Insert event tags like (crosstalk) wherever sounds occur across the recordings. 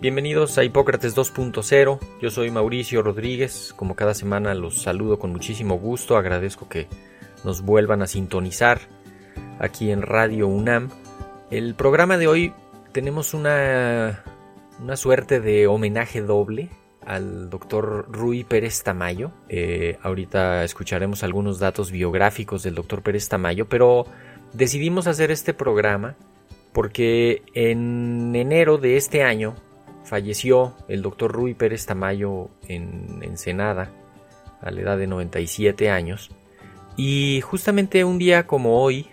bienvenidos a Hipócrates 2.0. Yo soy Mauricio Rodríguez. Como cada semana los saludo con muchísimo gusto. Agradezco que nos vuelvan a sintonizar aquí en Radio UNAM. El programa de hoy tenemos una, una suerte de homenaje doble al doctor Rui Pérez Tamayo. Eh, ahorita escucharemos algunos datos biográficos del doctor Pérez Tamayo, pero decidimos hacer este programa porque en enero de este año falleció el doctor Rui Pérez Tamayo en Ensenada a la edad de 97 años y justamente un día como hoy,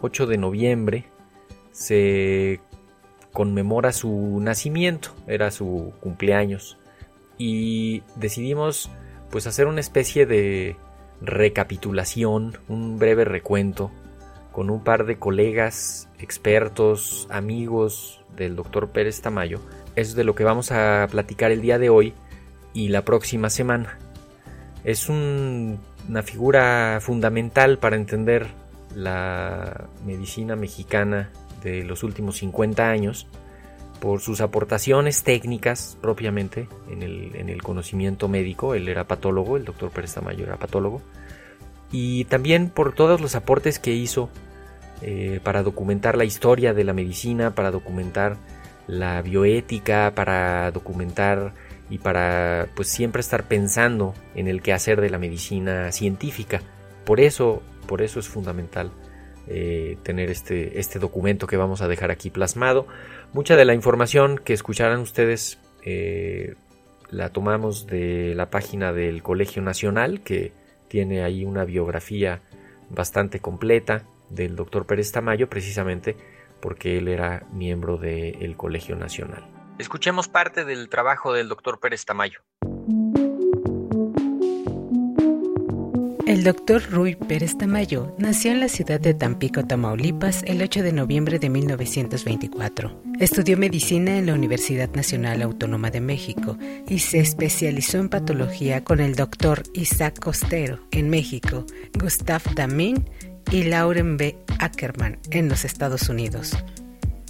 8 de noviembre, se conmemora su nacimiento, era su cumpleaños y decidimos pues hacer una especie de recapitulación, un breve recuento con un par de colegas, expertos, amigos del doctor Pérez Tamayo. Es de lo que vamos a platicar el día de hoy y la próxima semana. Es una figura fundamental para entender la medicina mexicana de los últimos 50 años por sus aportaciones técnicas propiamente en el, en el conocimiento médico. Él era patólogo, el doctor Pérez Tamayo era patólogo y también por todos los aportes que hizo eh, para documentar la historia de la medicina, para documentar la bioética, para documentar y para pues siempre estar pensando en el quehacer de la medicina científica. Por eso, por eso es fundamental eh, tener este, este documento que vamos a dejar aquí plasmado. Mucha de la información que escucharán ustedes eh, la tomamos de la página del Colegio Nacional que tiene ahí una biografía bastante completa del doctor Pérez Tamayo, precisamente porque él era miembro del Colegio Nacional. Escuchemos parte del trabajo del doctor Pérez Tamayo. El doctor Rui Pérez Tamayo nació en la ciudad de Tampico, Tamaulipas, el 8 de noviembre de 1924. Estudió medicina en la Universidad Nacional Autónoma de México y se especializó en patología con el doctor Isaac Costero en México, Gustav Damin y Lauren B. Ackerman en los Estados Unidos.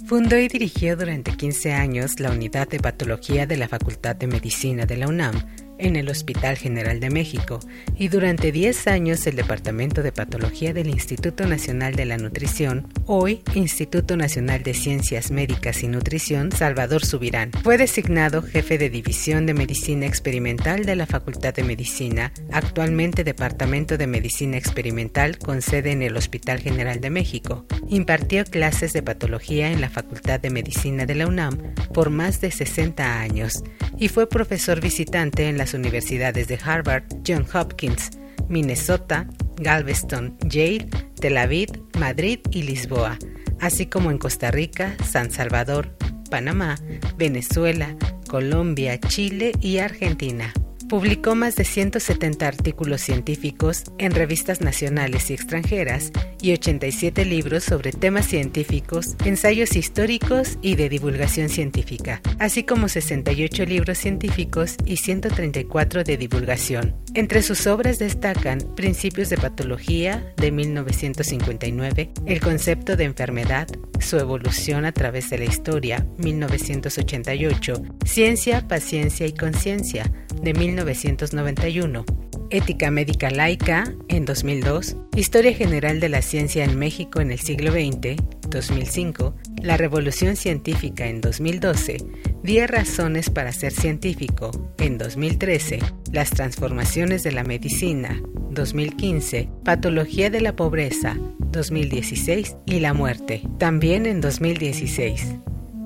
Fundó y dirigió durante 15 años la unidad de patología de la Facultad de Medicina de la UNAM en el Hospital General de México y durante 10 años el Departamento de Patología del Instituto Nacional de la Nutrición, hoy Instituto Nacional de Ciencias Médicas y Nutrición Salvador Subirán. Fue designado jefe de División de Medicina Experimental de la Facultad de Medicina, actualmente Departamento de Medicina Experimental con sede en el Hospital General de México. Impartió clases de patología en la Facultad de Medicina de la UNAM por más de 60 años y fue profesor visitante en las universidades de Harvard, John Hopkins, Minnesota, Galveston, Yale, Tel Aviv, Madrid y Lisboa, así como en Costa Rica, San Salvador, Panamá, Venezuela, Colombia, Chile y Argentina. Publicó más de 170 artículos científicos en revistas nacionales y extranjeras y 87 libros sobre temas científicos, ensayos históricos y de divulgación científica, así como 68 libros científicos y 134 de divulgación. Entre sus obras destacan Principios de Patología de 1959, El concepto de enfermedad, su evolución a través de la historia 1988, Ciencia, Paciencia y Conciencia de 1991, Ética Médica Laica en 2002, Historia General de la Ciencia en México en el siglo XX 2005, La Revolución Científica en 2012, 10 razones para ser científico en 2013, Las transformaciones de la medicina 2015, Patología de la Pobreza, 2016 y la Muerte, también en 2016.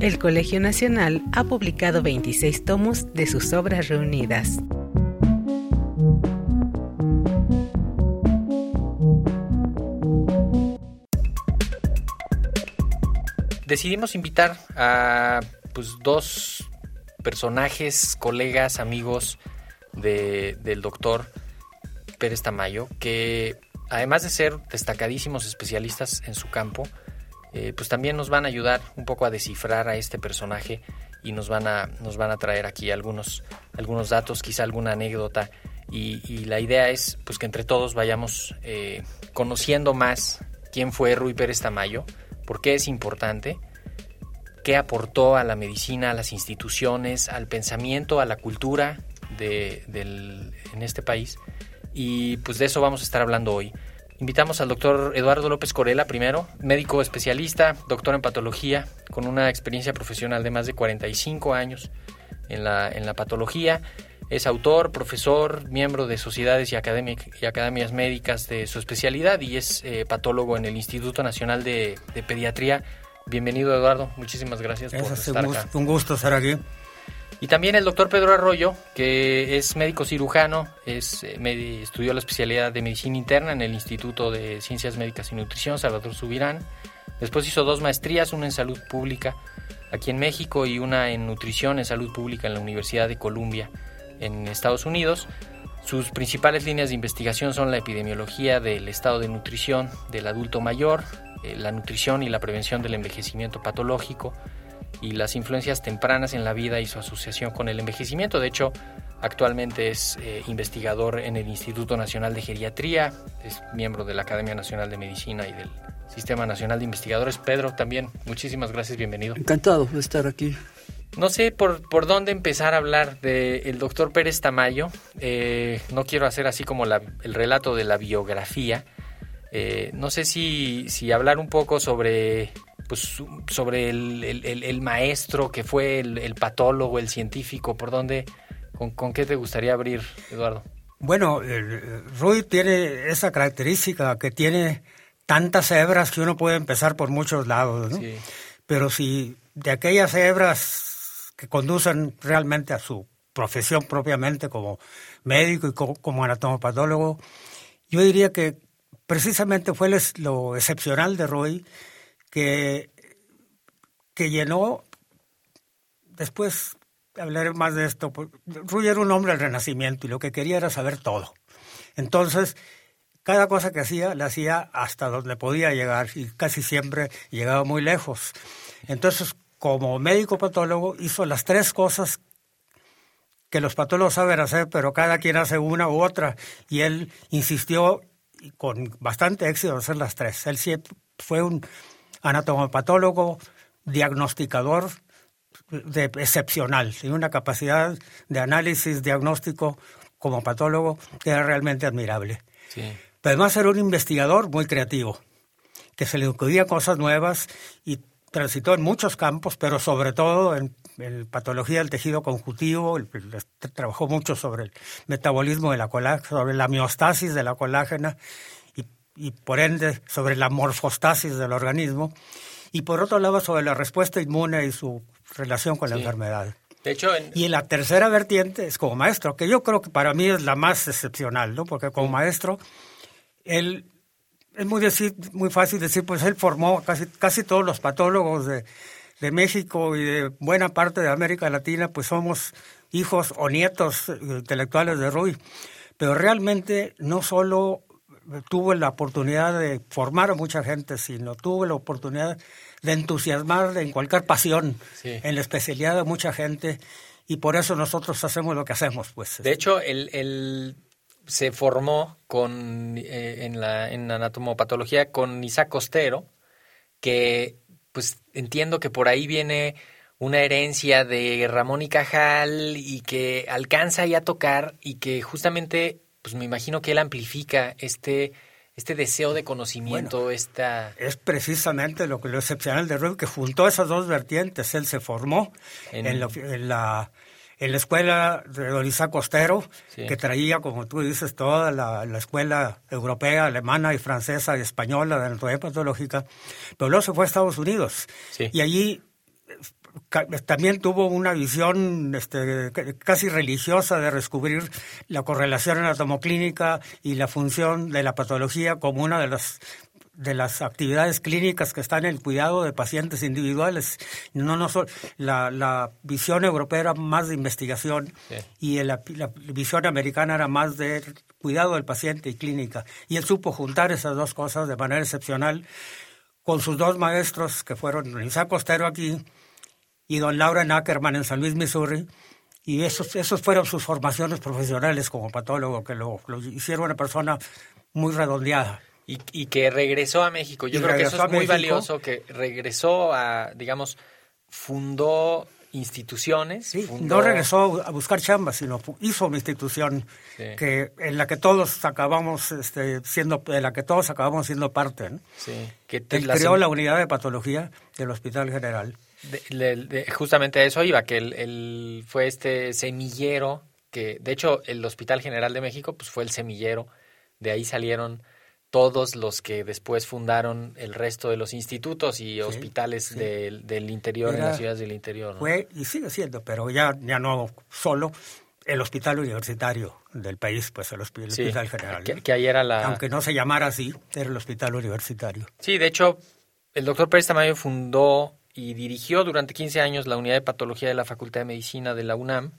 El Colegio Nacional ha publicado 26 tomos de sus obras reunidas. Decidimos invitar a pues, dos personajes, colegas, amigos del doctor Pérez Tamayo, que además de ser destacadísimos especialistas en su campo, eh, pues también nos van a ayudar un poco a descifrar a este personaje y nos van a, nos van a traer aquí algunos, algunos datos, quizá alguna anécdota. Y, la idea es pues que entre todos vayamos eh, conociendo más quién fue Rui Pérez Tamayo, por qué es importante, qué aportó a la medicina, a las instituciones, al pensamiento, a la cultura de, en este país y pues de eso vamos a estar hablando hoy. Invitamos al doctor Eduardo López Corela primero, médico especialista, doctor en patología, con una experiencia profesional de más de 45 años en la, en la patología. Es autor, profesor, miembro de sociedades y, y academias médicas de su especialidad y es eh, patólogo en el Instituto Nacional de, Pediatría. Bienvenido, Eduardo. Muchísimas gracias por estar acá. Un gusto estar aquí. Y también el doctor Pedro Arroyo, que es médico cirujano, es, eh, estudió la especialidad de medicina interna en el Instituto de Ciencias Médicas y Nutrición, Salvador Subirán. Después hizo dos maestrías, una en salud pública aquí en México y una en nutrición en salud pública en la Universidad de Columbia en Estados Unidos. Sus principales líneas de investigación son la epidemiología del estado de nutrición del adulto mayor, eh, la nutrición y la prevención del envejecimiento patológico, y las influencias tempranas en la vida y su asociación con el envejecimiento. De hecho, actualmente es eh, investigador en el Instituto Nacional de Geriatría, es miembro de la Academia Nacional de Medicina y del Sistema Nacional de Investigadores. Pedro, también muchísimas gracias, bienvenido. Encantado de estar aquí. No sé por, por dónde empezar a hablar del doctor Pérez Tamayo. Eh, no quiero hacer así como el relato de la biografía. Eh, no sé si, si hablar un poco sobre pues sobre el, maestro que fue el, patólogo, el científico, por dónde, con, qué te gustaría abrir, Eduardo. Bueno, Rui tiene esa característica que tiene tantas hebras que uno puede empezar por muchos lados, ¿no? Pero si de aquellas hebras que conducen realmente a su profesión propiamente como médico y como, anatomopatólogo, yo diría que precisamente fue lo excepcional de Roy que, que llenó, después hablaré más de esto, Rui era un hombre del Renacimiento y lo que quería era saber todo. Entonces, cada cosa que hacía, la hacía hasta donde podía llegar y casi siempre llegaba muy lejos. Entonces, como médico patólogo, hizo las tres cosas que los patólogos saben hacer, pero cada quien hace una u otra. Y él insistió con bastante éxito en hacer las tres. Él siempre fue un anatomopatólogo, diagnosticador de, excepcional, tiene una capacidad de análisis diagnóstico como patólogo que era realmente admirable. Pero además era un investigador muy creativo, que se le ocurría cosas nuevas y transitó en muchos campos, pero sobre todo en, patología del tejido conjuntivo, trabajó mucho sobre el metabolismo de la colágena, sobre la miostasis de la colágena y por ende sobre la morfostasis del organismo, y por otro lado sobre la respuesta inmune y su relación con la enfermedad. De hecho, Y la tercera vertiente es como maestro, que yo creo que para mí es la más excepcional, ¿no? porque como maestro, él es muy, decir, muy fácil decir, pues él formó casi, casi todos los patólogos de, de México y de buena parte de América Latina, pues somos hijos o nietos intelectuales de Rui. Pero realmente no solo tuve la oportunidad de formar a mucha gente, sino tuve la oportunidad de entusiasmar en cualquier pasión, en la especialidad de mucha gente, y por eso nosotros hacemos lo que hacemos. pues. De hecho, él, se formó con, eh, en, la, en anatomopatología con Isaac Costero, que pues entiendo que por ahí viene una herencia de Ramón y Cajal y que alcanza ya a tocar y que justamente pues me imagino que él amplifica este, este deseo de conocimiento, esta... Es precisamente lo que lo excepcional de Rubio, que juntó esas dos vertientes. Él se formó en, la, en la escuela de Don Isaac Costero, que traía, como tú dices, toda la, escuela europea, alemana y francesa y española de anatomía patológica, pero luego se fue a Estados Unidos. Y allí también tuvo una visión este, casi religiosa de descubrir la correlación anatomoclínica y la función de la patología como una de las de las actividades clínicas que están en el cuidado de pacientes individuales. No, no la, la visión europea era más de investigación y la, la, visión americana era más de cuidado del paciente y clínica. Y él supo juntar esas dos cosas de manera excepcional con sus dos maestros que fueron Isaac Costero aquí y don Laura Ackerman en San Luis, Missouri. Y esos, esos fueron sus formaciones profesionales como patólogo, que lo, lo hicieron una persona muy redondeada. Y, que regresó a México. Yo creo que eso es muy valioso, que regresó a, digamos, fundó instituciones. Sí, no regresó a buscar chamba, sino hizo una institución que en la que todos acabamos este, siendo, de la que todos acabamos siendo parte. Sí. Que creó la unidad de patología del Hospital General. justamente a eso iba, que él, fue este semillero que, de hecho, el Hospital General de México, pues fue el semillero. De ahí salieron todos los que después fundaron el resto de los institutos y hospitales Del, interior, en las ciudades del interior. Fue y sigue siendo, pero ya, ya no solo el hospital universitario del país, pues el, hospital, general. Que, ahí era la... Aunque no se llamara así, era el hospital universitario. Sí, de hecho, el doctor Pérez Tamayo fundó y dirigió durante 15 años la unidad de patología de la Facultad de Medicina de la UNAM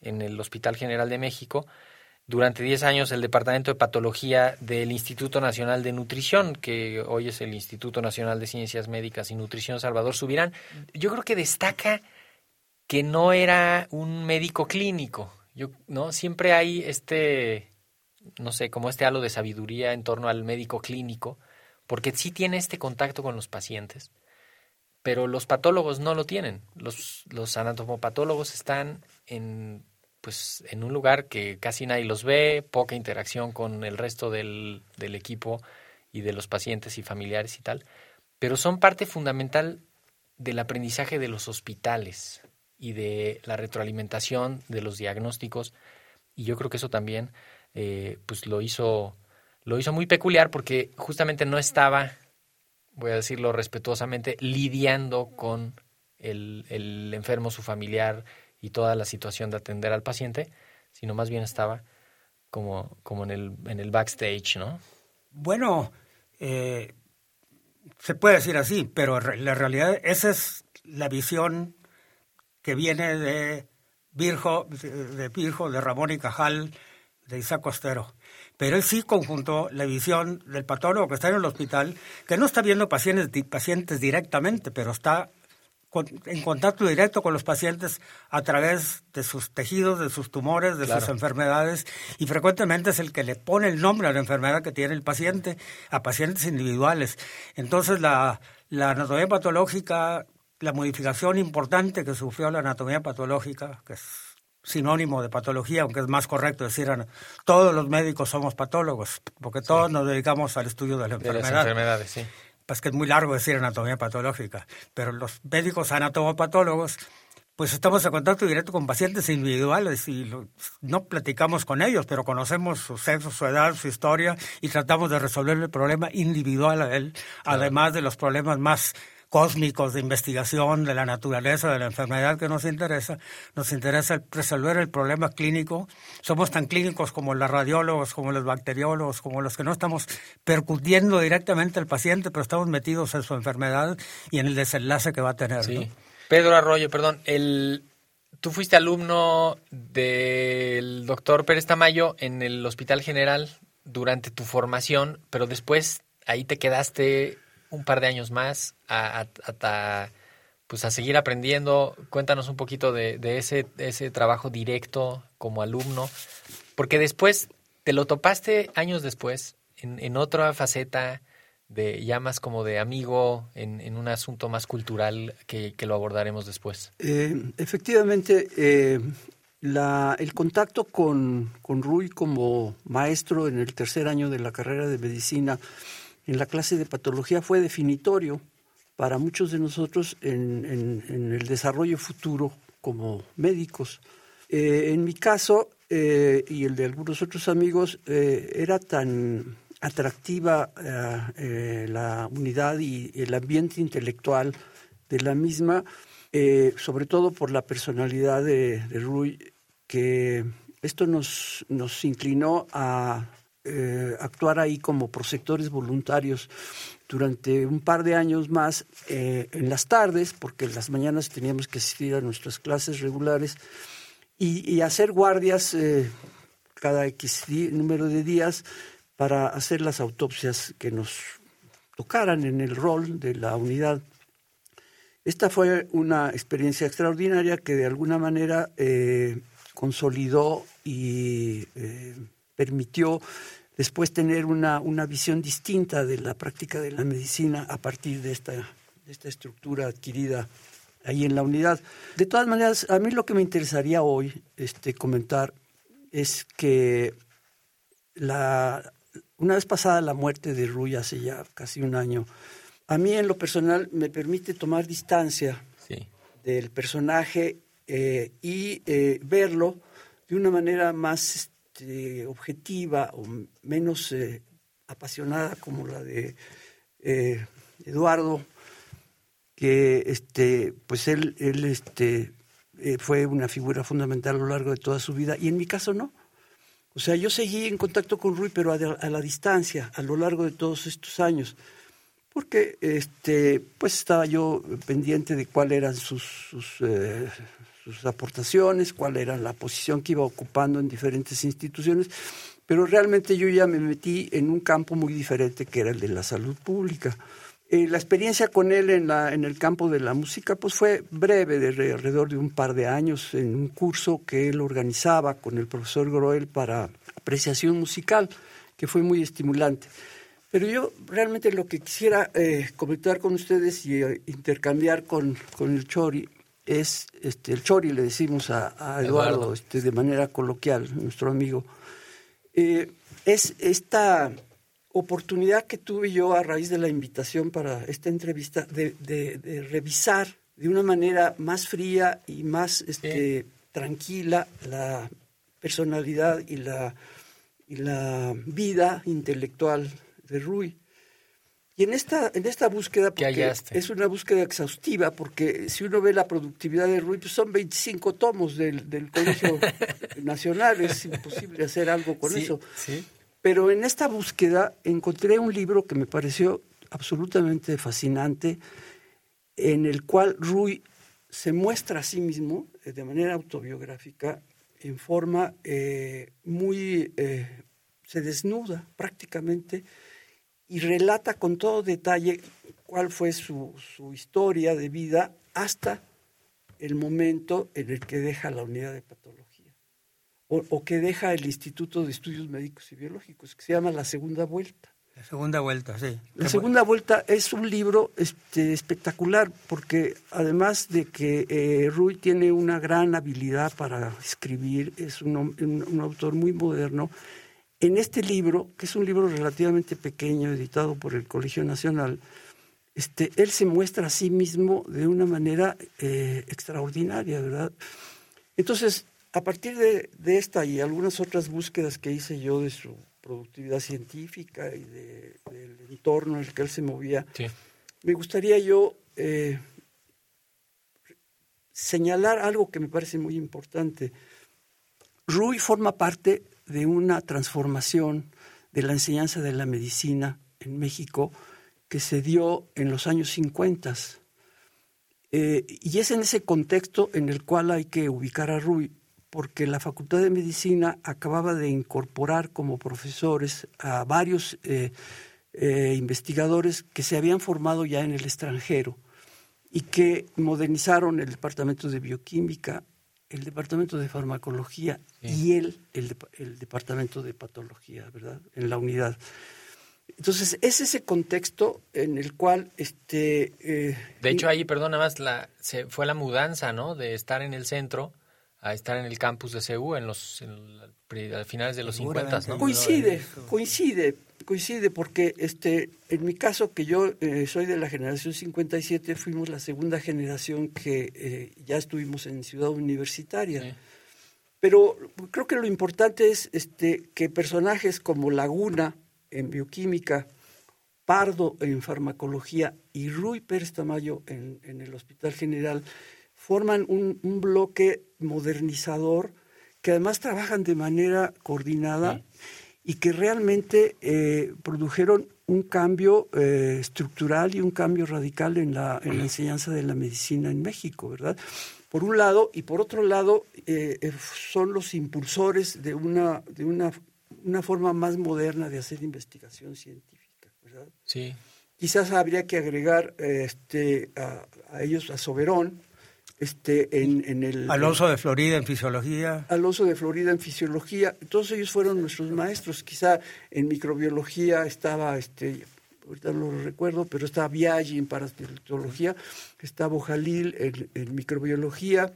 en el Hospital General de México durante 10 años el Departamento de Patología del Instituto Nacional de Nutrición, que hoy es el Instituto Nacional de Ciencias Médicas y Nutrición Salvador Subirán. Yo creo que destaca que no era un médico clínico. Yo, ¿no? Siempre hay este, no sé, como este halo de sabiduría en torno al médico clínico, porque sí tiene este contacto con los pacientes, pero los patólogos no lo tienen. Los, los anatomopatólogos están en pues en un lugar que casi nadie los ve, poca interacción con el resto del, del equipo y de los pacientes y familiares y tal, pero son parte fundamental del aprendizaje de los hospitales y de la retroalimentación de los diagnósticos. Y yo creo que eso también eh, pues lo hizo lo hizo muy peculiar porque justamente no estaba voy a decirlo respetuosamente lidiando con el, el enfermo su familiar y toda la situación de atender al paciente, sino más bien estaba como, como en, el, en el backstage, ¿no? Bueno, eh, se puede decir así, pero la realidad, esa es la visión que viene de Virgo, de, Virgo, de Ramón y Cajal, de Isaac Costero. Pero él sí conjuntó la visión del patólogo que está en el hospital, que no está viendo pacientes, pacientes directamente, pero está en contacto directo con los pacientes a través de sus tejidos, de sus tumores, de sus enfermedades y frecuentemente es el que le pone el nombre a la enfermedad que tiene el paciente a pacientes individuales. Entonces la, la anatomía patológica, la modificación importante que sufrió la anatomía patológica, que es sinónimo de patología, aunque es más correcto decir todos los médicos somos patólogos, porque todos nos dedicamos al estudio de la enfermedad. De las enfermedades, sí pues que es muy largo decir anatomía patológica, pero los médicos anatomopatólogos, pues estamos en contacto directo con pacientes individuales y no platicamos con ellos, pero conocemos su sexo, su edad, su historia y tratamos de resolver el problema individual a él, además de los problemas más cósmicos de investigación de la naturaleza de la enfermedad que nos interesa. Nos interesa resolver el problema clínico. Somos tan clínicos como los radiólogos, como los bacteriólogos, como los que no estamos percutiendo directamente al paciente, pero estamos metidos en su enfermedad y en el desenlace que va a tener. Sí. Pedro Arroyo, perdón, el, tú fuiste alumno del doctor Pérez Tamayo en el Hospital General durante tu formación, pero después ahí te quedaste un par de años más a, pues a seguir aprendiendo. Cuéntanos un poquito de, ese, ese trabajo directo como alumno, porque después te lo topaste años después en, otra faceta de ya más como de amigo en, un asunto más cultural que, lo abordaremos después. Eh, efectivamente, eh, la, el contacto con, con Rui como maestro en el tercer año de la carrera de medicina en la clase de patología fue definitorio para muchos de nosotros en, el desarrollo futuro como médicos, Eh, en mi caso eh, y el de algunos otros amigos, eh, era tan atractiva la unidad y el ambiente intelectual de la misma, sobre todo por la personalidad de, de Rui, que esto nos, nos inclinó a actuar ahí como prosectores voluntarios durante un par de años más en las tardes, porque en las mañanas teníamos que asistir a nuestras clases regulares y, hacer guardias eh, cada X número de días para hacer las autopsias que nos tocaran en el rol de la unidad. Esta fue una experiencia extraordinaria que de alguna manera eh, consolidó y eh, permitió después tener una, una, visión distinta de la práctica de la medicina a partir de esta, de esta estructura adquirida ahí en la unidad. De todas maneras, a mí lo que me interesaría hoy este, comentar es que la, una vez pasada la muerte de Rui hace ya casi un año, a mí en lo personal me permite tomar distancia del personaje eh, y eh, verlo de una manera más este, objetiva o menos eh, apasionada como la de Eduardo que este, pues él, él este, eh, fue una figura fundamental a lo largo de toda su vida, y en mi caso no. O sea, yo seguí en contacto con Rui, pero a, la distancia, a lo largo de todos estos años, porque este, pues estaba yo pendiente de cuáles eran sus, eh, sus aportaciones, cuál era la posición que iba ocupando en diferentes instituciones, pero realmente yo ya me metí en un campo muy diferente que era el de la salud pública. Eh, la experiencia con él en, la, en el campo de la música pues fue breve, de alrededor de un par de años, en un curso que él organizaba con el profesor Groel para apreciación musical, que fue muy estimulante. Pero yo realmente lo que quisiera eh, comentar con ustedes y eh, intercambiar con, con, el Chori es, este, el Chori le decimos a, Eduardo, Este, de manera coloquial, nuestro amigo, es esta oportunidad que tuve yo a raíz de la invitación para esta entrevista de, revisar de una manera más fría y más este, tranquila la personalidad y la, y la vida intelectual de Rui. Y en esta, en esta búsqueda, porque es una búsqueda exhaustiva, porque si uno ve la productividad de Rui, pues son 25 tomos del, del Colegio (laughs) Nacional, es imposible hacer algo con eso. Sí. Pero en esta búsqueda encontré un libro que me pareció absolutamente fascinante, en el cual Rui se muestra a sí mismo eh, de manera autobiográfica, en forma eh, muy... Eh, se desnuda prácticamente y relata con todo detalle cuál fue su, su historia de vida hasta el momento en el que deja la unidad de patología o, que deja el Instituto de Estudios Médicos y Biológicos, que se llama La Segunda Vuelta. La Segunda Vuelta, sí. La Segunda Vuelta es un libro este, espectacular porque además de que eh, Rui tiene una gran habilidad para escribir, es un, un, autor muy moderno, en este libro, que es un libro relativamente pequeño, editado por el Colegio Nacional, este, él se muestra a sí mismo de una manera eh, extraordinaria, ¿verdad? Entonces, a partir de, esta y algunas otras búsquedas que hice yo de su productividad científica y del entorno en el que él se movía, me gustaría yo eh, señalar algo que me parece muy importante. Rui forma parte de una transformación de la enseñanza de la medicina en México que se dio en los años 50. Eh, y es en ese contexto en el cual hay que ubicar a Rui porque la Facultad de Medicina acababa de incorporar como profesores a varios eh, eh, investigadores que se habían formado ya en el extranjero y que modernizaron el departamento de bioquímica, el departamento de farmacología y el, el, departamento de patología, ¿verdad? En la unidad. Entonces, es ese contexto en el cual... este eh, De hecho, ahí, perdón, nada más, la, se fue la mudanza, ¿no? De estar en el centro a estar en el campus de CEU en los a finales de los 50, ¿no? Coincide, coincide, coincide porque este en mi caso que yo eh, soy de la generación 57, fuimos la segunda generación que eh, ya estuvimos en Ciudad Universitaria. Pero creo que lo importante es este, que personajes como Laguna en bioquímica, Pardo en farmacología y Rui Pérez Tamayo en, el Hospital General forman un, bloque modernizador que además trabajan de manera coordinada y que realmente eh, produjeron un cambio eh, estructural y un cambio radical en la, en la enseñanza de la medicina en México, ¿verdad? por un lado, y por otro lado, eh, eh, son los impulsores de una, de una, una forma más moderna de hacer investigación científica, ¿verdad? Sí. Quizás habría que agregar este, a, ellos a Soberón, este, en, en, el... Alonso de Florida en fisiología. Alonso de Florida en fisiología. Todos ellos fueron nuestros maestros. Quizá en microbiología estaba este, ahorita no lo recuerdo, pero está Biaggi en parasitología, está Bojalil en, microbiología,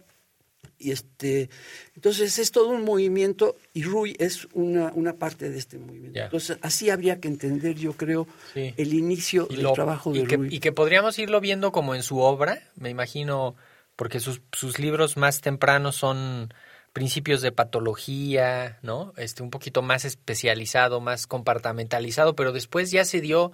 y este, entonces es todo un movimiento y Rui es una, una parte de este movimiento. Entonces así habría que entender, yo creo, el inicio del trabajo de y que, Rui. Y que podríamos irlo viendo como en su obra, me imagino, porque sus, sus libros más tempranos son principios de patología, ¿no? Este, un poquito más especializado, más compartamentalizado, pero después ya se dio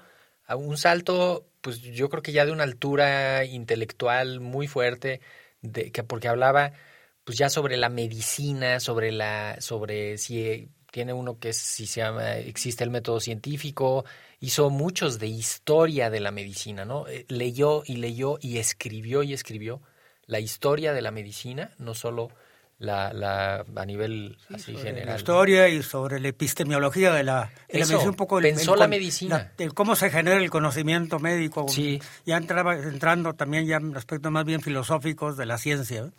un salto, pues yo creo que ya de una altura intelectual muy fuerte, de, que porque hablaba pues ya sobre la medicina, sobre la, sobre si tiene uno que si se llama, existe el método científico, hizo muchos de historia de la medicina, ¿no? Eh, leyó y leyó y escribió y escribió la historia de la medicina, no solo la, la, a nivel así general. La historia y sobre la epistemología de la, medicina. Un poco pensó la medicina. cómo se genera el conocimiento médico. Sí. Ya entraba, entrando también ya en aspectos más bien filosóficos de la ciencia.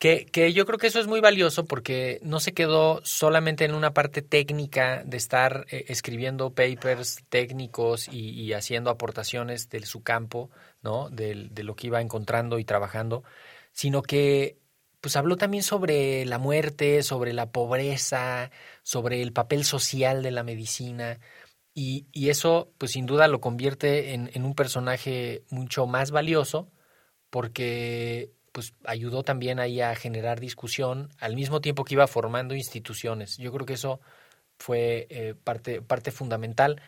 Que, que yo creo que eso es muy valioso porque no se quedó solamente en una parte técnica de estar eh, escribiendo papers técnicos y, y, haciendo aportaciones de su campo, ¿no? De, de lo que iba encontrando y trabajando, sino que pues habló también sobre la muerte, sobre la pobreza, sobre el papel social de la medicina. Y, y eso, pues sin duda, lo convierte en, en, un personaje mucho más valioso porque pues ayudó también ahí a generar discusión al mismo tiempo que iba formando instituciones. Yo creo que eso fue eh, parte, parte fundamental.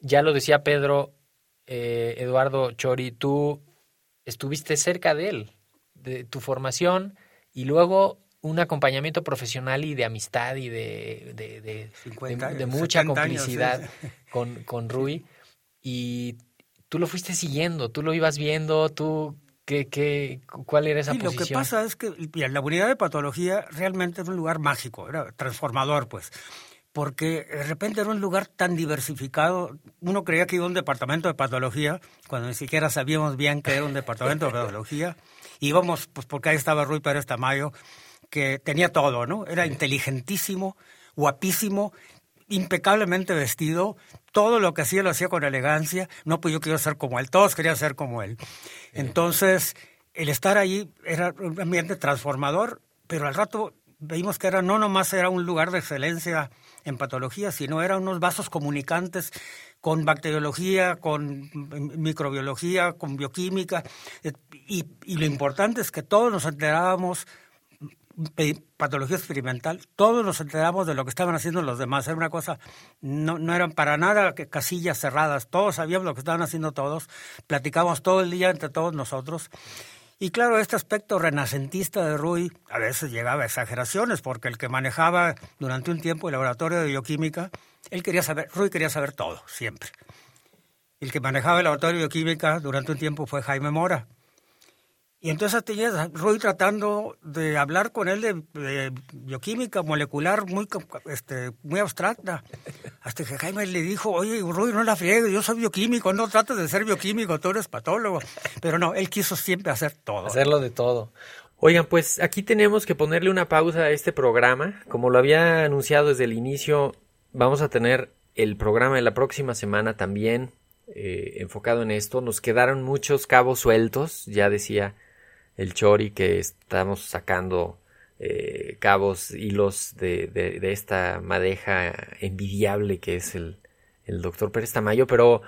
Ya lo decía Pedro, eh, Eduardo Chori, tú estuviste cerca de él, de tu formación, y luego un acompañamiento profesional y de amistad y de, de, de, mucha complicidad con, con Rui. Y tú lo fuiste siguiendo, tú lo ibas viendo, tú ¿Qué, qué, ¿Cuál era esa posición? Lo que pasa es que la unidad de patología realmente es un lugar mágico, era transformador, pues, porque de repente era un lugar tan diversificado. Uno creía que iba a un departamento de patología, cuando ni siquiera sabíamos bien que era un departamento de patología. Íbamos, pues porque ahí estaba Rui Pérez Tamayo, que tenía todo, ¿no? Era inteligentísimo, guapísimo, impecablemente vestido, todo lo que hacía lo hacía con elegancia, no pues yo quería ser como él, todos querían ser como él. Entonces, el estar ahí era un ambiente transformador, pero al rato vimos que era no nomás era un lugar de excelencia en patología, sino eran unos vasos comunicantes con bacteriología, con microbiología, con bioquímica. Eh, y, lo importante es que todos nos enterábamos, patología experimental, todos nos enterábamos de lo que estaban haciendo los demás. Era una cosa, no, no eran para nada casillas cerradas, todos sabíamos lo que estaban haciendo todos, platicábamos todo el día entre todos nosotros. Y claro, este aspecto renacentista de Rui a veces llegaba a exageraciones, porque el que manejaba durante un tiempo el laboratorio de bioquímica, él quería saber, Rui quería saber todo, siempre. El que manejaba el laboratorio de bioquímica durante un tiempo fue Jaime Mora. Y entonces tenías a Roy tratando de hablar con él de, bioquímica molecular muy, este, muy abstracta. Hasta que Jaime le dijo, oye, Roy, no la friegues, yo soy bioquímico, no trates de ser bioquímico, tú eres patólogo. Pero no, él quiso siempre hacer todo. Hacerlo de todo. Oigan, pues aquí tenemos que ponerle una pausa a este programa. Como lo había anunciado desde el inicio, vamos a tener el programa de la próxima semana también eh, enfocado en esto. Nos quedaron muchos cabos sueltos, ya decía el chori que estamos sacando eh, cabos, hilos de, esta madeja envidiable que es el, el doctor Pérez Tamayo, pero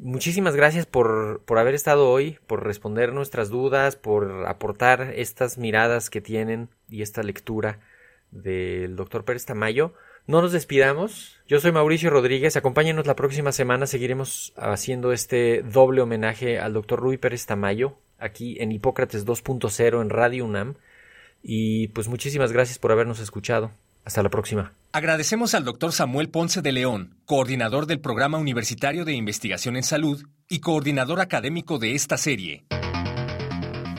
muchísimas gracias por, por haber estado hoy, por responder nuestras dudas, por aportar estas miradas que tienen y esta lectura del doctor Pérez Tamayo. No nos despidamos. Yo soy Mauricio Rodríguez. Acompáñenos la próxima semana. Seguiremos haciendo este doble homenaje al doctor Rui Pérez Tamayo aquí en Hipócrates 2.0 en Radio UNAM. Y pues muchísimas gracias por habernos escuchado. Hasta la próxima. Agradecemos al doctor Samuel Ponce de León, coordinador del Programa Universitario de Investigación en Salud y coordinador académico de esta serie.